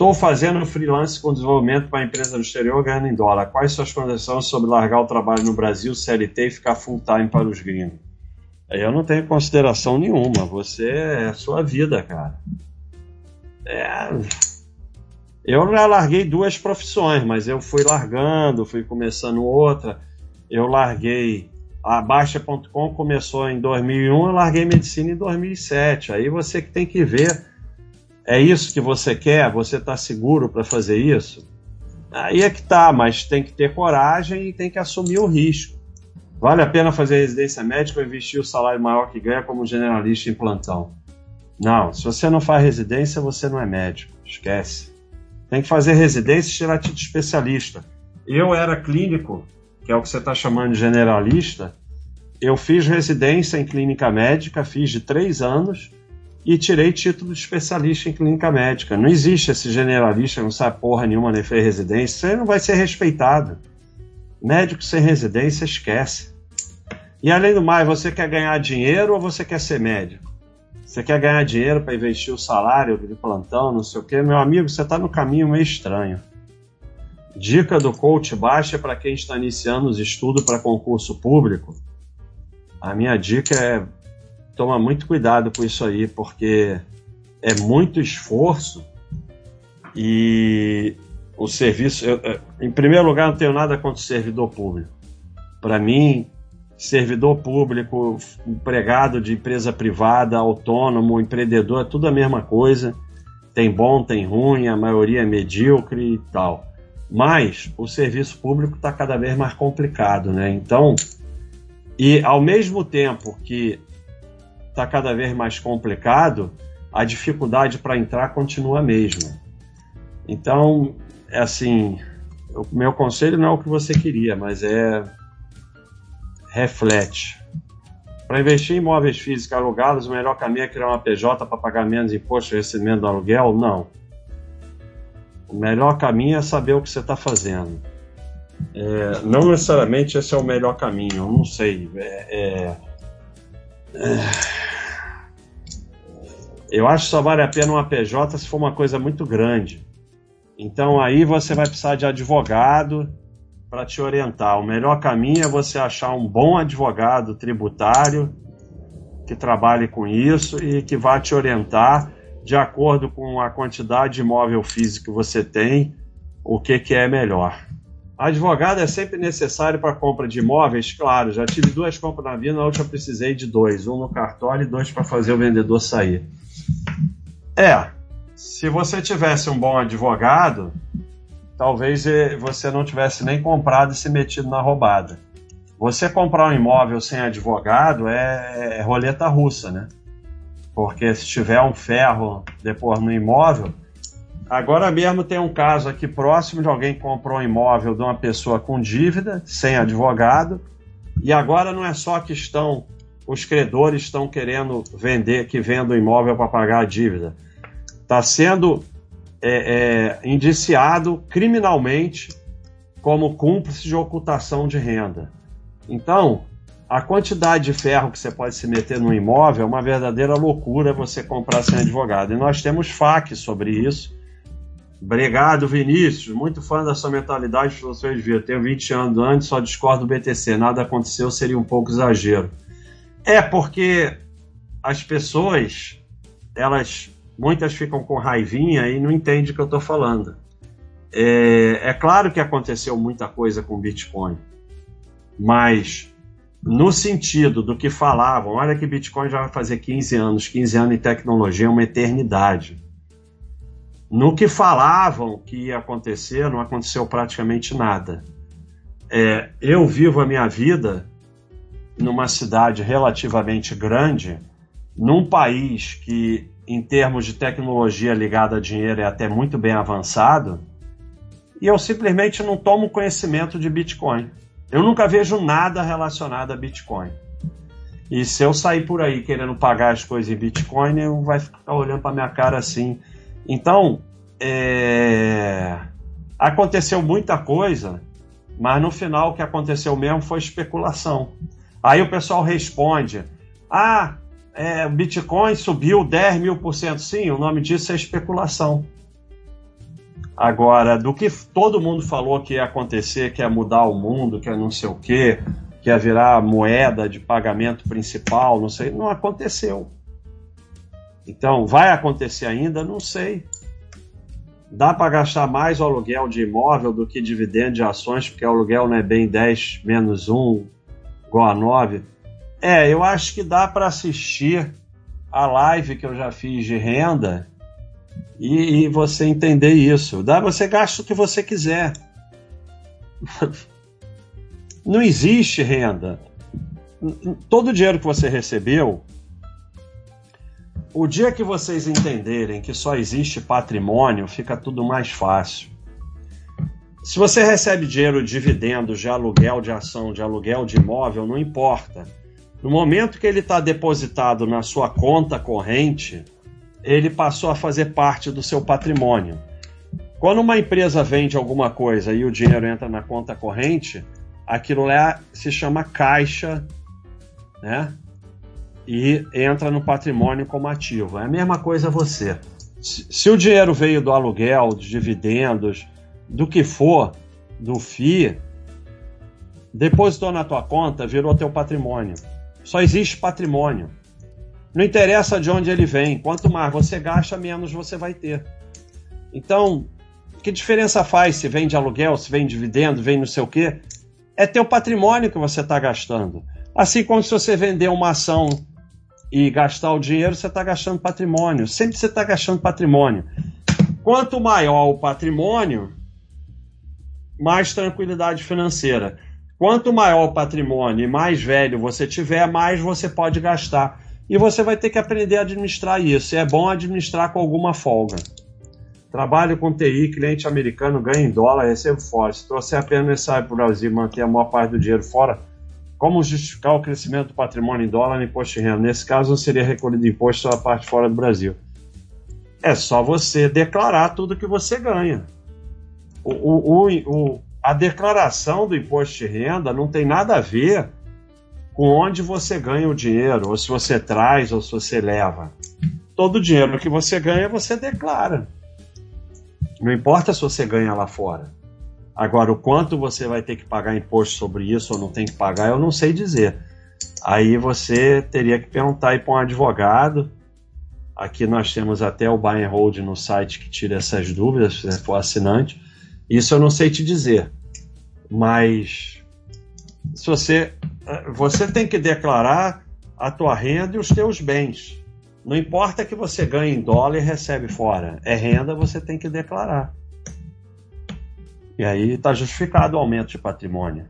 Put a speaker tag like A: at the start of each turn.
A: Estou fazendo freelance com desenvolvimento para empresa no exterior ganhando em dólar. Quais suas condições sobre largar o trabalho no Brasil, CLT e ficar full time para os gringos? Eu não tenho consideração nenhuma. Você é a sua vida, cara. É... Eu já larguei duas profissões, mas eu fui largando, fui começando outra. Eu larguei a Baixa.com começou em 2001, eu larguei medicina em 2007. Aí você que tem que ver, é isso que você quer? Você está seguro para fazer isso? Aí é que tá, mas tem que ter coragem e tem que assumir o risco. Vale a pena fazer residência médica ou investir o salário maior que ganha como generalista em plantão? Não, se você não faz residência, você não é médico. Esquece. Tem que fazer residência e tirar título especialista. Eu era clínico que é o que você está chamando de generalista, eu fiz residência em clínica médica, fiz de três anos e tirei título de especialista em clínica médica. Não existe esse generalista, não sabe porra nenhuma, nem fez residência, você não vai ser respeitado. Médico sem residência, esquece. E além do mais, você quer ganhar dinheiro ou você quer ser médico? Você quer ganhar dinheiro para investir o salário de plantão, não sei o quê? Meu amigo, você está no caminho meio estranho. Dica do coach baixa para quem está iniciando os estudos para concurso público. A minha dica é toma muito cuidado com isso aí, porque é muito esforço e o serviço. Eu, em primeiro lugar, não tenho nada contra o servidor público. Para mim, servidor público, empregado de empresa privada, autônomo, empreendedor, é tudo a mesma coisa. Tem bom, tem ruim, a maioria é medíocre e tal. Mas o serviço público está cada vez mais complicado, né? Então, e ao mesmo tempo que está cada vez mais complicado, a dificuldade para entrar continua a mesma. Então, é assim, o meu conselho não é o que você queria, mas é reflete. Para investir em imóveis físicos alugados, o melhor caminho é criar uma PJ para pagar menos imposto de recebimento do aluguel? Não. O melhor caminho é saber o que você está fazendo. É, não necessariamente esse é o melhor caminho, eu não sei. É, é, é, eu acho que só vale a pena uma PJ se for uma coisa muito grande. Então aí você vai precisar de advogado para te orientar. O melhor caminho é você achar um bom advogado tributário que trabalhe com isso e que vá te orientar de acordo com a quantidade de imóvel físico que você tem, o que, que é melhor. Advogado é sempre necessário para compra de imóveis? Claro, já tive duas compras na vida, na última precisei de dois, um no cartório e dois para fazer o vendedor sair. É, se você tivesse um bom advogado, talvez eh, você não tivesse nem comprado e se metido na roubada. Você comprar um imóvel sem advogado é, é roleta russa, né? porque se tiver um ferro depois no imóvel. Agora mesmo tem um caso aqui próximo de alguém que comprou um imóvel de uma pessoa com dívida, sem advogado, e agora não é só que estão os credores estão querendo vender, que venda o imóvel para pagar a dívida. Está sendo é, é, indiciado criminalmente como cúmplice de ocultação de renda. Então, a quantidade de ferro que você pode se meter no imóvel é uma verdadeira loucura você comprar sem advogado. E nós temos FAQ sobre isso. Obrigado, Vinícius. Muito fã da sua mentalidade de filosofia de vida. Tenho 20 anos antes, só discordo do BTC. Nada aconteceu, seria um pouco exagero. É porque as pessoas, elas, muitas ficam com raivinha e não entendem o que eu estou falando. É, é claro que aconteceu muita coisa com Bitcoin, mas no sentido do que falavam, olha que Bitcoin já vai fazer 15 anos, 15 anos em tecnologia é uma eternidade. No que falavam que ia acontecer, não aconteceu praticamente nada. É, eu vivo a minha vida numa cidade relativamente grande, num país que, em termos de tecnologia ligada a dinheiro, é até muito bem avançado, e eu simplesmente não tomo conhecimento de Bitcoin. Eu nunca vejo nada relacionado a Bitcoin. E se eu sair por aí querendo pagar as coisas em Bitcoin, eu vai ficar olhando para minha cara assim. Então, é... aconteceu muita coisa, mas no final o que aconteceu mesmo foi especulação. Aí o pessoal responde: Ah, é, Bitcoin subiu 10 mil por cento. Sim, o nome disso é especulação. Agora, do que todo mundo falou que ia acontecer, que ia mudar o mundo, que ia não sei o quê, que ia virar moeda de pagamento principal, não sei, não aconteceu. Então, vai acontecer ainda? Não sei. Dá para gastar mais o aluguel de imóvel do que dividendo de ações, porque o aluguel não é bem 10 menos 1 igual a 9. É, eu acho que dá para assistir a live que eu já fiz de renda e, e você entender isso. Dá, você gasta o que você quiser. Não existe renda. Todo o dinheiro que você recebeu, o dia que vocês entenderem que só existe patrimônio, fica tudo mais fácil. Se você recebe dinheiro de dividendos, de aluguel de ação, de aluguel de imóvel, não importa. No momento que ele está depositado na sua conta corrente, ele passou a fazer parte do seu patrimônio. Quando uma empresa vende alguma coisa e o dinheiro entra na conta corrente, aquilo lá se chama caixa, né? E entra no patrimônio como ativo. É a mesma coisa você. Se o dinheiro veio do aluguel, de dividendos, do que for, do FII, depositou na tua conta, virou teu patrimônio. Só existe patrimônio. Não interessa de onde ele vem, quanto mais você gasta, menos você vai ter. Então, que diferença faz se vem de aluguel, se vem de dividendo, vem não sei o quê? É teu patrimônio que você está gastando. Assim como se você vender uma ação e gastar o dinheiro, você está gastando patrimônio. Sempre você está gastando patrimônio. Quanto maior o patrimônio, mais tranquilidade financeira. Quanto maior o patrimônio e mais velho você tiver, mais você pode gastar. E você vai ter que aprender a administrar isso. E é bom administrar com alguma folga. Trabalho com TI, cliente americano, ganha em dólar, recebo fora. Se trouxer apenas necessário para o Brasil manter a maior parte do dinheiro fora, como justificar o crescimento do patrimônio em dólar no imposto de renda? Nesse caso, não seria recolhido imposto a parte fora do Brasil. É só você declarar tudo que você ganha. O, o, o, a declaração do imposto de renda não tem nada a ver com onde você ganha o dinheiro, ou se você traz, ou se você leva. Todo o dinheiro que você ganha, você declara. Não importa se você ganha lá fora. Agora, o quanto você vai ter que pagar imposto sobre isso ou não tem que pagar, eu não sei dizer. Aí você teria que perguntar para um advogado. Aqui nós temos até o buy and hold no site que tira essas dúvidas, se você for assinante. Isso eu não sei te dizer. Mas se você você tem que declarar a tua renda e os teus bens. Não importa que você ganhe em dólar e recebe fora. É renda, você tem que declarar. E aí está justificado o aumento de patrimônio.